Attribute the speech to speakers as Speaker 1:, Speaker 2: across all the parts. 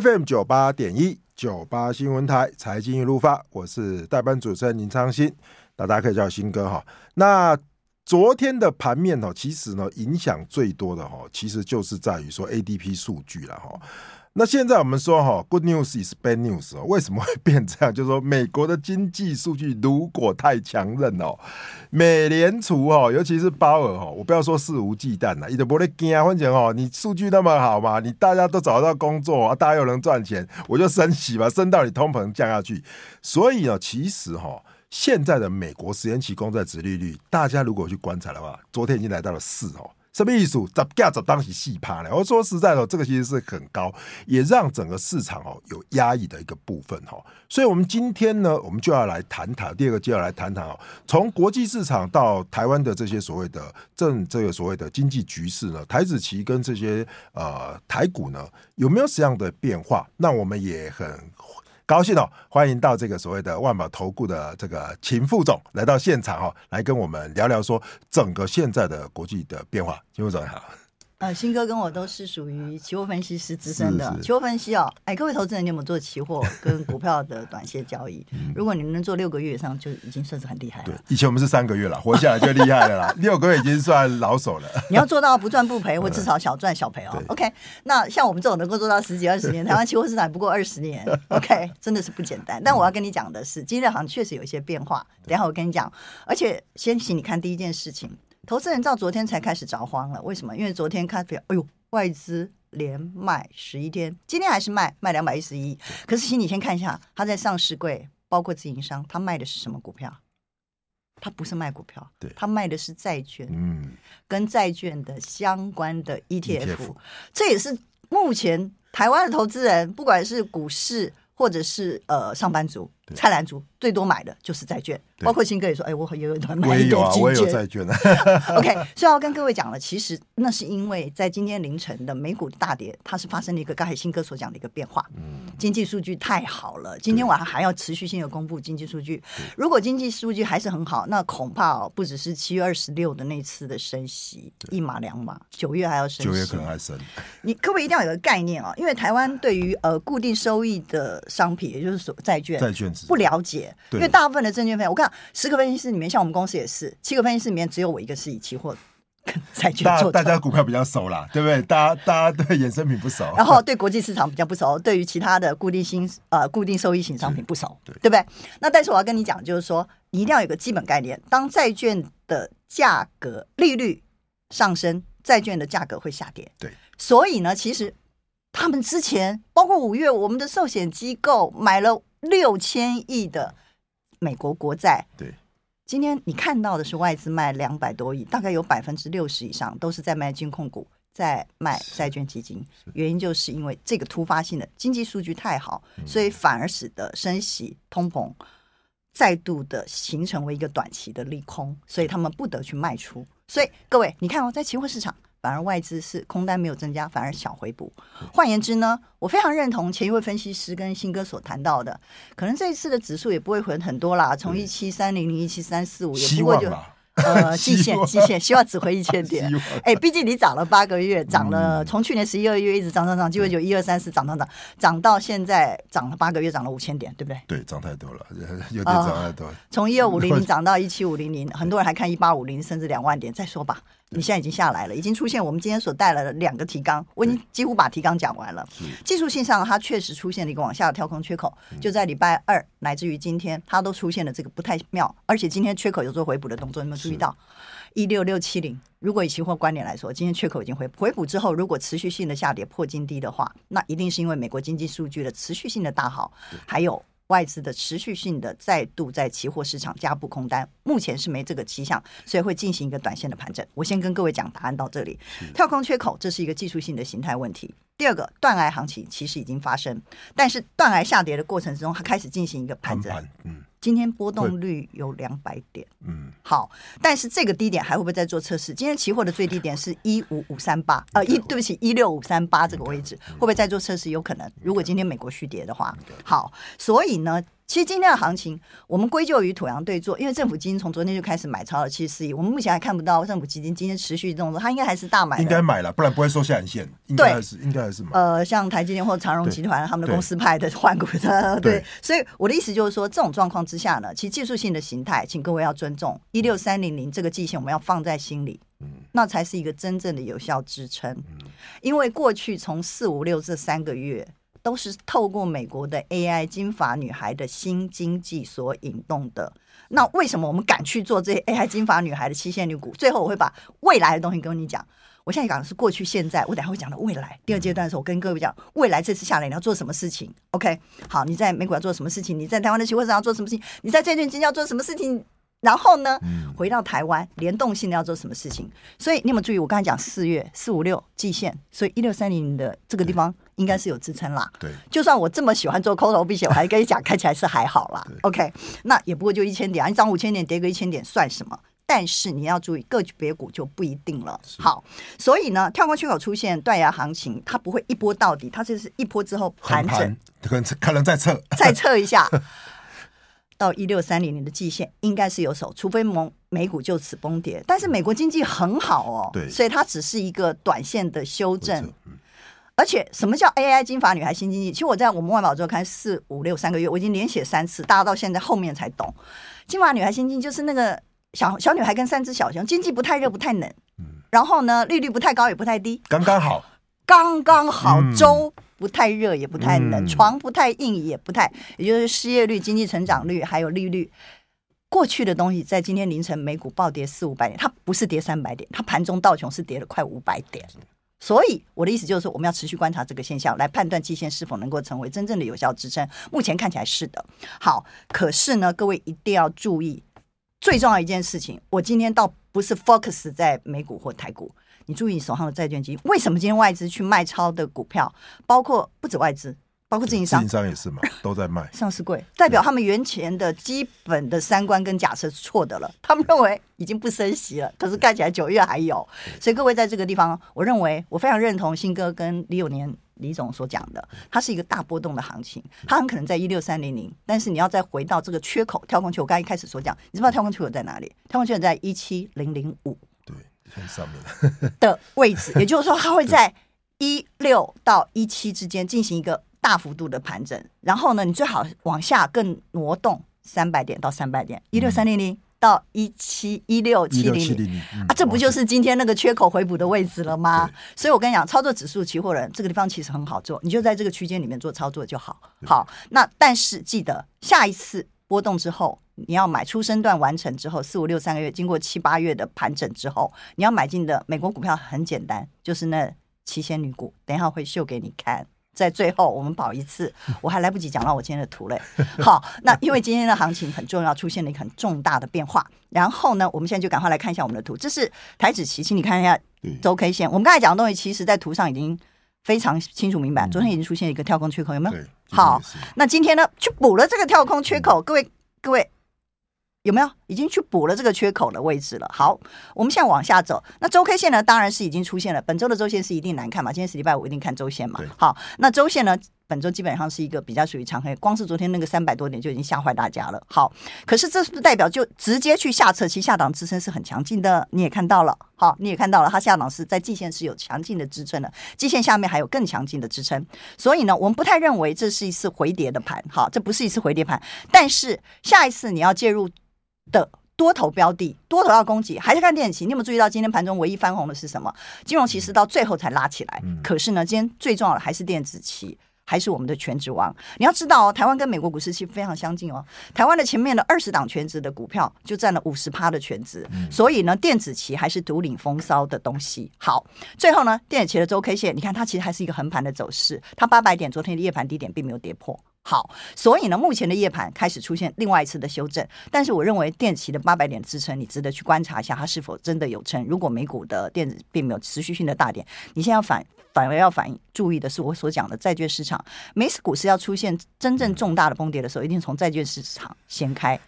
Speaker 1: FM 九八点一九八新闻台财经一路发，我是代班主持人林昌兴，大家可以叫我新哥哈。那昨天的盘面哦，其实呢影响最多的哈，其实就是在于说 ADP 数据了哈。那现在我们说哈，Good news is bad news 哦，为什么会变这样？就是说美国的经济数据如果太强韧哦，美联储哦，尤其是鲍尔哦，我不要说肆无忌惮了，你都不会惊啊，反正哦，你数据那么好嘛，你大家都找得到工作，大家又能赚钱，我就升息吧，升到你通膨降下去。所以呢，其实哈，现在的美国十年期公债殖利率，大家如果去观察的话，昨天已经来到了四哦。什么意思？十价值当时细趴了。我说实在的，这个其实是很高，也让整个市场哦有压抑的一个部分哈。所以，我们今天呢，我们就要来谈谈第二个，就要来谈谈哦，从国际市场到台湾的这些所谓的政这个所谓的经济局势呢，台子期跟这些呃台股呢，有没有什么样的变化？那我们也很。高兴哦，欢迎到这个所谓的万宝投顾的这个秦副总来到现场哦，来跟我们聊聊说整个现在的国际的变化。秦副总你好。
Speaker 2: 呃，新哥跟我都是属于期货分析师资深的。期货分析哦，哎，各位投资人，你有没有做期货 跟股票的短线交易？如果你能做六个月以上，就已经算是很厉害了。
Speaker 1: 对，以前我们是三个月了，活下来就厉害了啦。六个月已经算老手了。
Speaker 2: 你要做到不赚不赔，或至少小赚小赔哦。OK，那像我们这种能够做到十几二十年，台湾期货市场不过二十年，OK，真的是不简单。但我要跟你讲的是，今天好像确实有一些变化。等一下我跟你讲，而且先请你看第一件事情。投资人到昨天才开始着慌了，为什么？因为昨天看表，哎呦，外资连卖十一天，今天还是卖卖两百一十一。可是，请你先看一下，他在上市柜，包括自营商，他卖的是什么股票？他不是卖股票，对，他卖的是债券，嗯，跟债券的相关的 ETF，, ETF 这也是目前台湾的投资人，不管是股市或者是呃上班族、菜篮族。最多买的就是债券，包括新哥也说，哎，我也有一段买一点债券。
Speaker 1: 我也有债券
Speaker 2: OK，所以要跟各位讲了，其实那是因为在今天凌晨的美股大跌，它是发生了一个刚才新哥所讲的一个变化。嗯，经济数据太好了，今天晚上还要持续性的公布经济数据。如果经济数据还是很好，那恐怕不只是七月二十六的那次的升息一码两码，九月还要升，
Speaker 1: 九月可能还升。
Speaker 2: 你各位一定要有个概念啊，因为台湾对于呃固定收益的商品，也就是所债券，债券不了解。因为大部分的证券费，我看十个分析师里面，像我们公司也是七个分析师里面，只有我一个是以期货跟债券做。
Speaker 1: 大家股票比较熟啦，对不对？大家大家对衍生品不熟，
Speaker 2: 然后对国际市场比较不熟，对于其他的固定性呃固定收益型商品不熟，对，对不对？那但是我要跟你讲，就是说你一定要有个基本概念，当债券的价格利率上升，债券的价格会下跌。
Speaker 1: 对，
Speaker 2: 所以呢，其实他们之前包括五月，我们的寿险机构买了。六千亿的美国国债，
Speaker 1: 对，
Speaker 2: 今天你看到的是外资卖两百多亿，大概有百分之六十以上都是在卖金控股，在卖债券基金。原因就是因为这个突发性的经济数据太好，所以反而使得升息、通膨再度的形成为一个短期的利空，所以他们不得去卖出。所以各位，你看哦，在期货市场。反而外资是空单没有增加，反而小回补。换言之呢，我非常认同前一位分析师跟新哥所谈到的，可能这一次的指数也不会回很多啦，从一七三零零一七三四五也不过就。呃，季线季线，希望只回一千 点。哎，毕竟你涨了八个月，涨了从去年十一二月一直涨涨涨，就会就一二三四涨涨涨，涨到现在涨了八个月，涨了五千点，对不对？
Speaker 1: 对，涨太多了，有点涨太多。
Speaker 2: 从一二五零零涨到一七五零零，很多人还看一八五零，甚至两万点，再说吧。你现在已经下来了，已经出现我们今天所带来的两个提纲，我已经几乎把提纲讲完了。技术性上，它确实出现了一个往下的跳空缺口，就在礼拜二乃至于今天，它都出现了这个不太妙，而且今天缺口有做回补的动作，有没有注意到？一六六七零，如果以期货观点来说，今天缺口已经回回补之后，如果持续性的下跌破金低的话，那一定是因为美国经济数据的持续性的大好，还有。外资的持续性的再度在期货市场加布空单，目前是没这个迹象，所以会进行一个短线的盘整。我先跟各位讲答案到这里。跳空缺口，这是一个技术性的形态问题。第二个，断崖行情其实已经发生，但是断崖下跌的过程之中，它开始进行一个盘整。嗯。今天波动率有两百点，嗯，好，但是这个低点还会不会再做测试？今天期货的最低点是一五五三八，呃，一对不起，一六五三八这个位置会不会再做测试？有可能。如果今天美国续跌的话，好，所以呢，其实今天的行情，我们归咎于土洋对坐，因为政府基金从昨天就开始买超了七十四亿，我们目前还看不到政府基金今天持续动作，它应该还是大买，
Speaker 1: 应该买了，不然不会收下影线，应该还是。应该还是买。
Speaker 2: 呃，像台积电或长荣集团他们的公司派的换股的，对，所以我的意思就是说，这种状况之下呢，其实技术性的形态，请各位要尊重。一六三零零这个季线，我们要放在心里，嗯，那才是一个真正的有效支撑，嗯，因为过去从四五六这三个月。都是透过美国的 AI 金发女孩的新经济所引动的。那为什么我们敢去做这些 AI 金发女孩的七线女股？最后我会把未来的东西跟你讲。我现在讲的是过去、现在，我等下会讲到未来。第二阶段的时候，我跟各位讲未来这次下来你要做什么事情。OK，好，你在美股要做什么事情？你在台湾的期货市场要做什么事情？你在债券基金要做什么事情？然后呢，回到台湾联动性的要做什么事情？所以你有没有注意？我刚才讲四月四五六季线，所以一六三零的这个地方应该是有支撑啦。
Speaker 1: 对，
Speaker 2: 就算我这么喜欢做空头避险，我还跟你讲，看起来是还好啦。OK，那也不过就一千点啊，你涨五千点，跌个一千点算什么？但是你要注意，个别股就不一定了。好，所以呢，跳空缺口出现断崖行情，它不会一波到底，它就是一波之后盘整，
Speaker 1: 可能可能再测，
Speaker 2: 再测一下。到一六三零零的季线应该是有手，除非蒙美股就此崩跌。但是美国经济很好哦，
Speaker 1: 对，
Speaker 2: 所以它只是一个短线的修正。而且什么叫 AI 金发女孩新经济？其实我在我们万宝周刊四五六三个月，我已经连写三次，大家到现在后面才懂。金发女孩新经济就是那个小小女孩跟三只小熊，经济不太热不太冷，然后呢利率不太高也不太低，
Speaker 1: 刚刚好，
Speaker 2: 刚刚好周。嗯不太热也不太冷，床不太硬也不太，也就是失业率、经济成长率还有利率，过去的东西在今天凌晨美股暴跌四五百点，它不是跌三百点，它盘中道琼是跌了快五百点。所以我的意思就是说，我们要持续观察这个现象，来判断季线是否能够成为真正的有效支撑。目前看起来是的。好，可是呢，各位一定要注意，最重要一件事情，我今天倒不是 focus 在美股或台股。你注意你手上的债券基金，为什么今天外资去卖超的股票，包括不止外资，包括自营商，
Speaker 1: 自营商也是嘛，都在卖。
Speaker 2: 上市柜代表他们原前的基本的三观跟假设是错的了，他们认为已经不升息了，可是看起来九月还有。所以各位在这个地方，我认为我非常认同新哥跟李永年李总所讲的，它是一个大波动的行情，它很可能在一六三零零，但是你要再回到这个缺口跳空缺口，我刚一开始所讲，你知道跳空缺口在哪里？跳空缺口在一七零零五对。
Speaker 1: 上面
Speaker 2: 的位置，也就是说，它会在一六到一七之间进行一个大幅度的盘整，然后呢，你最好往下更挪动三百点到三百点，一六三零零到一七一六七零零啊，这不就是今天那个缺口回补的位置了吗？所以我跟你讲，操作指数期货人这个地方其实很好做，你就在这个区间里面做操作就好。好，那但是记得下一次波动之后。你要买出生段完成之后，四五六三个月，经过七八月的盘整之后，你要买进的美国股票很简单，就是那七仙女股。等一下会秀给你看。在最后，我们保一次，我还来不及讲到我今天的图嘞。好，那因为今天的行情很重要，出现了一个很重大的变化。然后呢，我们现在就赶快来看一下我们的图。这是台指期，请你看一下周 K 线。我们刚才讲的东西，其实在图上已经非常清楚明白。昨天已经出现一个跳空缺口，有没有？好，那今天呢，去补了这个跳空缺口。各位，各位。有没有已经去补了这个缺口的位置了？好，我们现在往下走。那周 K 线呢？当然是已经出现了。本周的周线是一定难看嘛？今天是礼拜五，一定看周线嘛？好，那周线呢？本周基本上是一个比较属于长黑，光是昨天那个三百多点就已经吓坏大家了。好，可是这是不是代表就直接去下测？其实下档支撑是很强劲的，你也看到了。好，你也看到了，它下档是在季线是有强劲的支撑的，季线下面还有更强劲的支撑。所以呢，我们不太认为这是一次回跌的盘。好，这不是一次回跌盘，但是下一次你要介入。的多头标的，多头要攻击，还是看电子期？你有没有注意到今天盘中唯一翻红的是什么？金融期是到最后才拉起来。可是呢，今天最重要的还是电子期，还是我们的全职王。你要知道哦，台湾跟美国股市其实非常相近哦。台湾的前面的二十档全职的股票就占了五十趴的权值，所以呢，电子期还是独领风骚的东西。好，最后呢，电子期的周 K 线，你看它其实还是一个横盘的走势，它八百点昨天的夜盘低点并没有跌破。好，所以呢，目前的夜盘开始出现另外一次的修正，但是我认为电子期的八百点支撑，你值得去观察一下，它是否真的有撑。如果美股的电子并没有持续性的大跌，你现在要反反而要反注意的是我所讲的债券市场，美股是要出现真正重大的崩跌的时候，一定从债券市场先开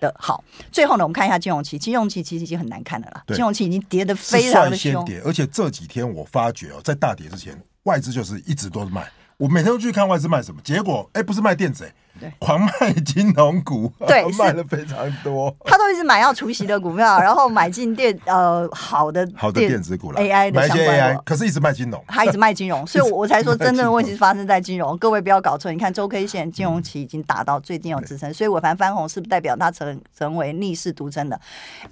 Speaker 2: 的。好，最后呢，我们看一下金融期，金融期其实已经很难看的了啦，金融期已经跌得非常的凶，
Speaker 1: 而且这几天我发觉哦，在大跌之前，外资就是一直都是卖。我每天都去看外资卖什么，结果哎，不是卖电子哎，
Speaker 2: 对，
Speaker 1: 狂卖金融股，
Speaker 2: 对，
Speaker 1: 卖了非常多。
Speaker 2: 他都一直买要除息的股票，然后买进电呃好的
Speaker 1: 好的电子股了
Speaker 2: ，AI 的相
Speaker 1: 关可是一直卖金融，
Speaker 2: 他一直卖金融，所以我才说真正的问题是发生在金融。各位不要搞错，你看周 K 线金融期已经达到最近有支撑，所以尾盘翻红是不是代表它成成为逆势独撑的？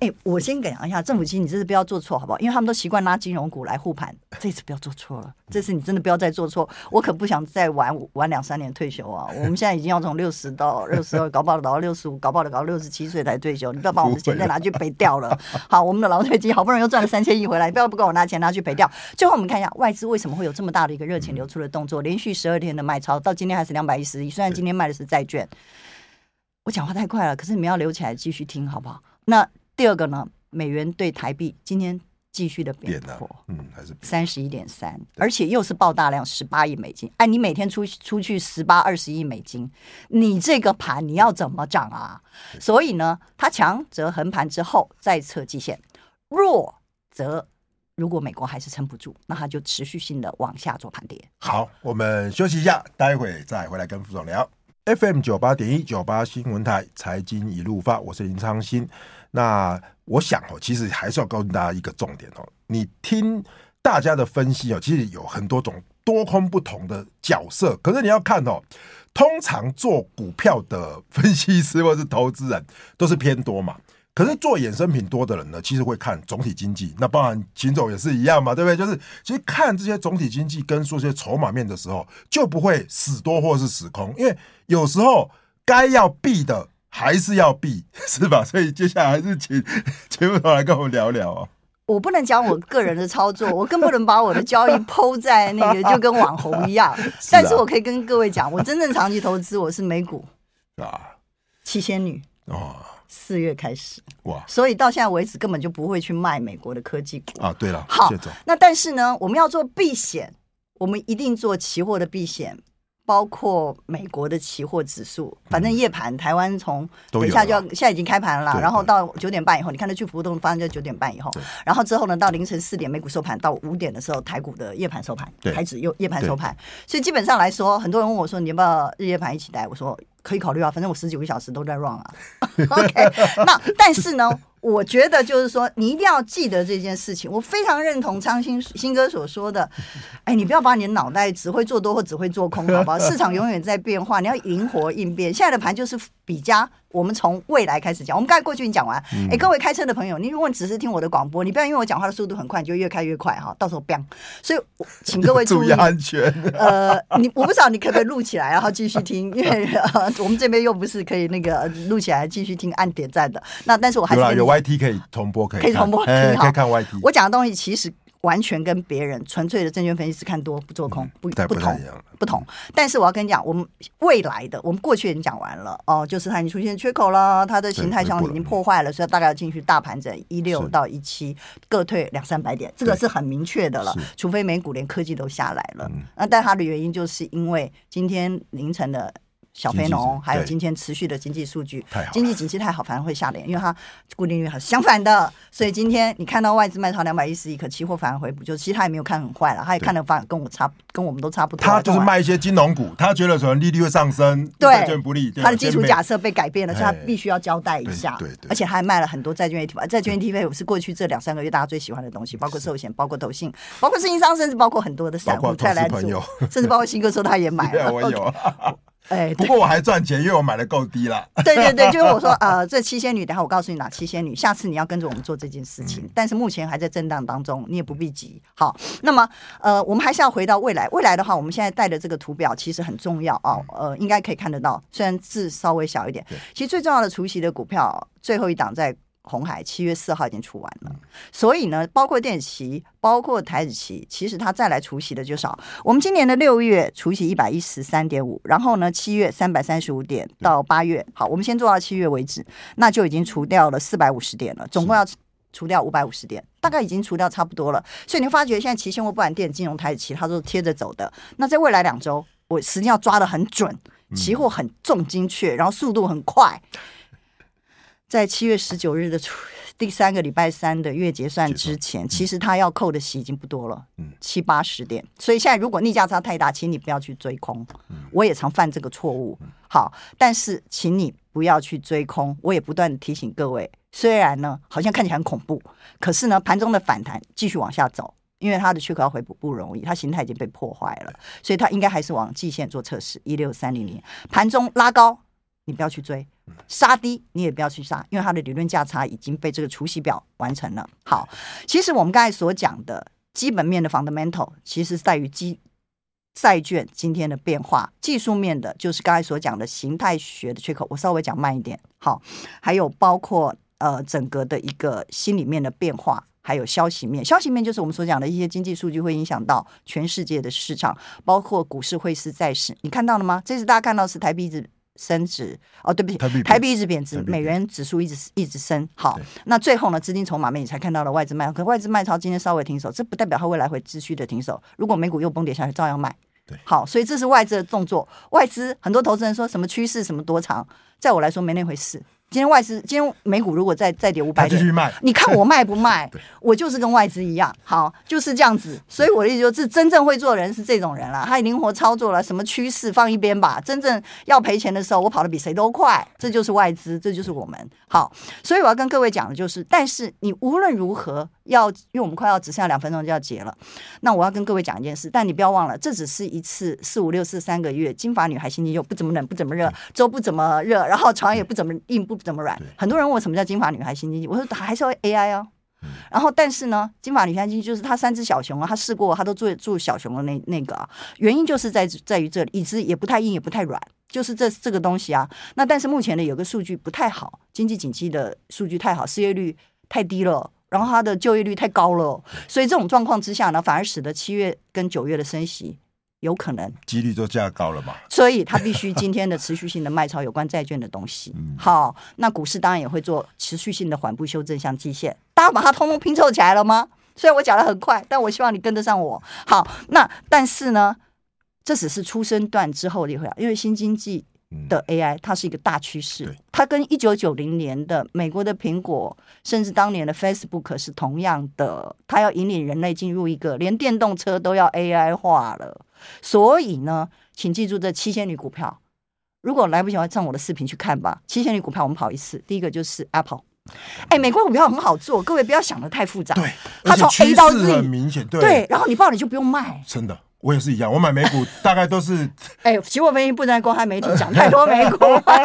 Speaker 2: 哎，我先讲一下政府基金，你这次不要做错好不好？因为他们都习惯拉金融股来护盘，这次不要做错了，这次你真的不要再做错，我可不想再玩玩两三年退休啊！我们现在已经要从六十到六十二，搞不好搞到六十五，搞不好搞到六十七岁才退休，你不要把我们的钱再拿去赔掉了。好，我们的劳退金好不容易又赚了三千亿回来，你不要不给我拿钱拿去赔掉。最后我们看一下外资为什么会有这么大的一个热钱流出的动作，连续十二天的卖超，到今天还是两百一十亿。虽然今天卖的是债券，我讲话太快了，可是你们要留起来继续听好不好？那第二个呢？美元对台币今天继续的贬破，嗯，还是三十一点三，而且又是爆大量十八亿美金。哎，你每天出出去十八二十亿美金，你这个盘你要怎么涨啊？所以呢，它强则横盘之后再测季线，弱则如果美国还是撑不住，那它就持续性的往下做盘跌。
Speaker 1: 好，我们休息一下，待会再回来跟副总聊。FM 九八点一九八新闻台财经一路发，我是林昌新。那我想哦，其实还是要告诉大家一个重点哦。你听大家的分析哦，其实有很多种多空不同的角色。可是你要看哦，通常做股票的分析师或是投资人都是偏多嘛。可是做衍生品多的人呢，其实会看总体经济。那包含秦总也是一样嘛，对不对？就是其实看这些总体经济跟说这些筹码面的时候，就不会死多或是死空，因为有时候该要避的。还是要避，是吧？所以接下来还是请请副总来跟我们聊聊啊。
Speaker 2: 我不能讲我个人的操作，我更不能把我的交易 PO 在那个，就跟网红一样。是啊、但是我可以跟各位讲，我真正长期投资，我是美股 啊，七仙女哦，四月开始哇，所以到现在为止根本就不会去卖美国的科技股。
Speaker 1: 啊。对了，
Speaker 2: 好，那但是呢，我们要做避险，我们一定做期货的避险。包括美国的期货指数，反正夜盘台湾从等一下就要，现在已经开盘了，然后到九点半以后，你看它去浮动发生在九点半以后，然后之后呢，到凌晨四点美股收盘，到五点的时候台股的夜盘收盘，台指又夜盘收盘，所以基本上来说，很多人问我说，你要不要日夜盘一起带？我说可以考虑啊，反正我十九个小时都在 run 啊。OK，那但是呢？我觉得就是说，你一定要记得这件事情。我非常认同昌新新哥所说的，哎，你不要把你的脑袋只会做多或只会做空，好不好？市场永远在变化，你要灵活应变。现在的盘就是比较。我们从未来开始讲，我们刚才过去已经讲完。哎、嗯，各位开车的朋友，你如果只是听我的广播，你不要因为我讲话的速度很快，你就越开越快哈，到时候 bang。所以，请各位注意，
Speaker 1: 安全。
Speaker 2: 呃，你我不知道你可不可以录起来，然后继续听，因为、呃、我们这边又不是可以那个录起来继续听按点赞的。那但是我还是
Speaker 1: 有，有 YT 可以重播，可以可以
Speaker 2: 重播，
Speaker 1: 欸、可以看 YT。
Speaker 2: 我讲的东西其实。完全跟别人纯粹的证券分析师看多不做空不不同不同，但是我要跟你讲，我们未来的我们过去已经讲完了哦，就是它已经出现缺口了，它的形态上已经破坏了，所以大概要进去大盘整一六到一七各退两三百点，这个是很明确的了，除非美股连科技都下来了，那但它的原因就是因为今天凌晨的。小非农，还有今天持续的经济数据，经济景气太好，反而会下跌，因为它固定率很相反的，所以今天你看到外资卖超两百一十亿，可期货反而回补，就其实他也没有看很坏了，他也看的反而跟我差，跟我们都差不多。
Speaker 1: 他就是卖一些金融股，他觉得可能利率会上升，债券不利，他
Speaker 2: 的基础假设被改变了，所以他必须要交代一下。对对，而且他还卖了很多债券 ETF，债券 ETF 是过去这两三个月大家最喜欢的东西，包括寿险，包括投信，包括自营商，甚至包括很多的散户、泰来族，甚至包括新哥说他也买了。我有。
Speaker 1: 哎，不过我还赚钱，因为我买的够低了。
Speaker 2: 对对对，就是我说，呃，这七仙女，等下我告诉你哪七仙女，下次你要跟着我们做这件事情。嗯、但是目前还在震荡当中，你也不必急。好，那么呃，我们还是要回到未来。未来的话，我们现在带的这个图表其实很重要啊、哦，呃，应该可以看得到，虽然字稍微小一点。其实最重要的除夕的股票，最后一档在。鸿海七月四号已经出完了，嗯、所以呢，包括电子期，包括台子期，其实它再来除息的就少。我们今年的六月除息一百一十三点五，然后呢，七月三百三十五点到八月，好，我们先做到七月为止，那就已经除掉了四百五十点了，总共要除掉五百五十点，大概已经除掉差不多了。所以你发觉现在期现货不管电子金融台子期，它都是贴着走的。那在未来两周，我时间要抓的很准，期货很重精确，然后速度很快。在七月十九日的 第三个礼拜三的月结算之前，其实他要扣的息已经不多了，嗯，七八十点。所以现在如果逆价差太大，请你不要去追空。我也常犯这个错误。好，但是请你不要去追空。我也不断的提醒各位，虽然呢好像看起来很恐怖，可是呢盘中的反弹继续往下走，因为它的缺口要回补不容易，它形态已经被破坏了，所以它应该还是往季线做测试，一六三零零。盘中拉高，你不要去追。杀低你也不要去杀，因为它的理论价差已经被这个除息表完成了。好，其实我们刚才所讲的基本面的 fundamental，其实在于基债券今天的变化；技术面的，就是刚才所讲的形态学的缺口。我稍微讲慢一点。好，还有包括呃整个的一个心里面的变化，还有消息面。消息面就是我们所讲的一些经济数据会影响到全世界的市场，包括股市、汇市、债市。你看到了吗？这次大家看到是台币子。升值哦，对不起，台币一直贬值，美元指数一直一直升。好，那最后呢，资金筹码面你才看到了外资卖，可外资卖超今天稍微停手，这不代表它未来会继续的停手。如果美股又崩跌下去，照样卖。对，好，所以这是外资的动作。外资很多投资人说什么趋势什么多长，在我来说没那回事。今天外资，今天美股如果再再跌五百点，你看我卖不卖？我就是跟外资一样，好，就是这样子。所以我的意思就是，真正会做的人是这种人了，他灵活操作了，什么趋势放一边吧。真正要赔钱的时候，我跑得比谁都快，这就是外资，这就是我们。好，所以我要跟各位讲的就是，但是你无论如何要，因为我们快要只剩下两分钟就要结了，那我要跟各位讲一件事，但你不要忘了，这只是一次四五六四三个月，金发女孩心情又不怎么冷，不怎么热，周不怎么热，然后床也不怎么硬，不。怎么软？很多人问我什么叫金发女孩心经济，我说还是要 AI 哦。然后，但是呢，金发女孩经济就是她三只小熊啊，她试过，她都做做小熊的那那个啊。原因就是在在于这里，椅子也不太硬，也不太软，就是这这个东西啊。那但是目前呢，有个数据不太好，经济景气的数据太好，失业率太低了，然后它的就业率太高了，所以这种状况之下呢，反而使得七月跟九月的升息。有可能
Speaker 1: 几率都加高了嘛？
Speaker 2: 所以它必须今天的持续性的卖超有关债券的东西。好，那股市当然也会做持续性的缓步修正，像季线，大家把它通通拼凑起来了吗？虽然我讲的很快，但我希望你跟得上我。好，那但是呢，这只是出生段之后的一回，因为新经济的 AI 它是一个大趋势，它跟一九九零年的美国的苹果，甚至当年的 Facebook 是同样的，它要引领人类进入一个连电动车都要 AI 化了。所以呢，请记住这七仙女股票。如果来不及，上我的视频去看吧。七仙女股票，我们跑一次。第一个就是 Apple。哎，美国股票很好做，各位不要想的太复杂。
Speaker 1: 对，
Speaker 2: 它从 A 到 Z
Speaker 1: 很明显。对，
Speaker 2: 对，然后你报你就不用卖。
Speaker 1: 真的，我也是一样。我买美股大概都是。
Speaker 2: 哎，期货分析不能公开媒体讲太多美股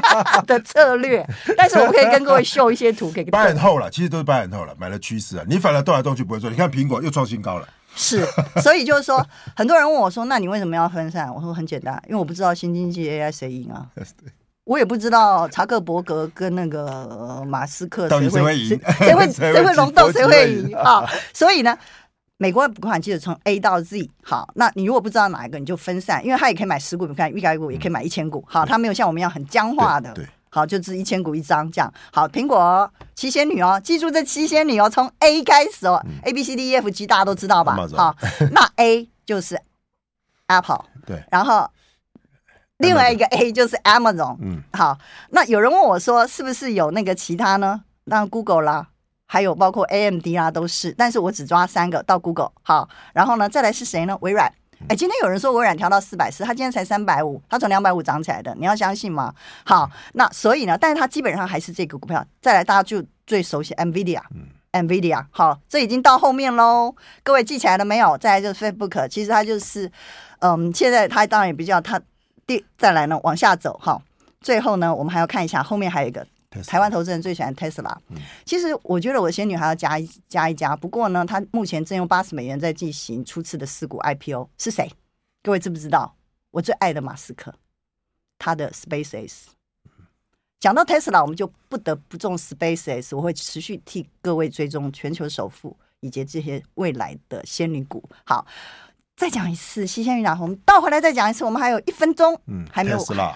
Speaker 2: 的策略，但是我可以跟各位秀一些图给。
Speaker 1: 八很厚了，其实都是八很厚了，买了趋势啊。你反而动来动去不会做。你看苹果又创新高了。
Speaker 2: 是，所以就是说，很多人问我说：“那你为什么要分散？”我说：“很简单，因为我不知道新经济 AI 谁赢啊，我也不知道查克伯格跟那个马斯克谁会赢，谁会谁会龙斗，谁会赢啊？所以呢，美国不管记得从 A 到 Z，好，那你如果不知道哪一个，你就分散，因为它也可以买十股，你看预改股也可以买一千股，好，它没有像我们一样很僵化的。好，就是一千股一张这样。好，苹果七仙女哦，记住这七仙女哦，从 A 开始哦、嗯、，A B C D E F G 大家都知道吧？好，那 A 就是 Apple，对，然后另外一个 A 就是 Amazon，嗯，好，那有人问我说，是不是有那个其他呢？那 Google 啦，还有包括 AMD 啊，都是，但是我只抓三个到 Google。好，然后呢，再来是谁呢？微软。哎，今天有人说微软调到四百四，他今天才三百五，他从两百五涨起来的，你要相信吗？好，那所以呢，但是它基本上还是这个股票。再来，大家就最熟悉 NVIDIA，NVIDIA，好，这已经到后面喽。各位记起来了没有？再来就是 Facebook，其实它就是，嗯，现在它当然也比较它第再来呢往下走哈。最后呢，我们还要看一下后面还有一个。台湾投资人最喜欢特斯拉。其实我觉得我仙女还要加一加一加。不过呢，他目前正用八十美元在进行初次的四股 IPO，是谁？各位知不知道？我最爱的马斯克，他的 SpaceX。讲到 Tesla，，我们就不得不重 SpaceX。我会持续替各位追踪全球首富以及这些未来的仙女股。好，再讲一次，西仙女然后我们倒回来再讲一次。我们还有一分钟，嗯，还没有。Tesla，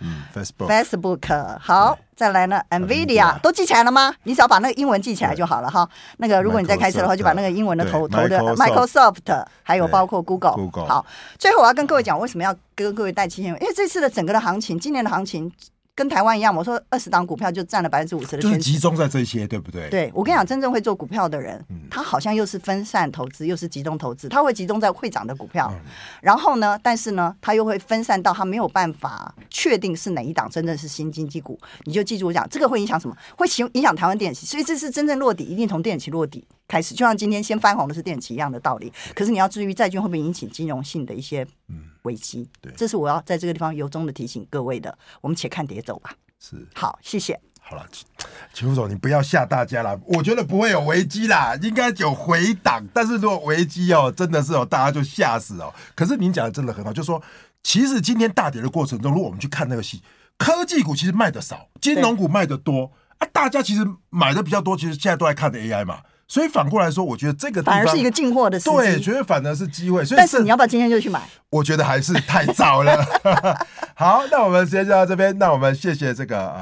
Speaker 2: 嗯，Facebook，Facebook，好，再来呢，NVIDIA。都记起来了吗？你只要把那个英文记起来就好了哈。那个如果你在开车的话，就把那个英文的头头的 Microsoft，还有包括 Google。好，最后我要跟各位讲，为什么要跟各位带七千？因为这次的整个的行情，今年的行情跟台湾一样，我说二十档股票就占了百分之五十的，
Speaker 1: 就是集中在这些，对不对？
Speaker 2: 对，我跟你讲，真正会做股票的人，嗯、他好像又是分散投资，又是集中投资，他会集中在会涨的股票，嗯、然后呢，但是呢，他又会分散到他没有办法确定是哪一档真正是新经济股。你就记住我讲，这个会影响什么？会影影响台湾电器，所以这是真正落底，一定从电器落底开始。就像今天先翻红的是电子一样的道理。可是你要至于债券会不会引起金融性的一些危机？嗯、对，这是我要在这个地方由衷的提醒各位的。我们且看跌走吧。
Speaker 1: 是，
Speaker 2: 好，谢谢。
Speaker 1: 好了，秦副总，你不要吓大家啦。我觉得不会有危机啦，应该有回档。但是如果危机哦，真的是哦，大家就吓死哦。可是您讲的真的很好，就是说，其实今天大跌的过程中，如果我们去看那个戏，科技股其实卖的少，金融股卖的多啊。大家其实买的比较多，其实现在都在看的 AI 嘛。所以反过来说，我觉得这个
Speaker 2: 反而是一个进货的时机，
Speaker 1: 对，觉得反而是机会。所以
Speaker 2: 但是你要不要今天就去买？
Speaker 1: 我觉得还是太早了。好，那我们时间就到这边。那我们谢谢这个啊。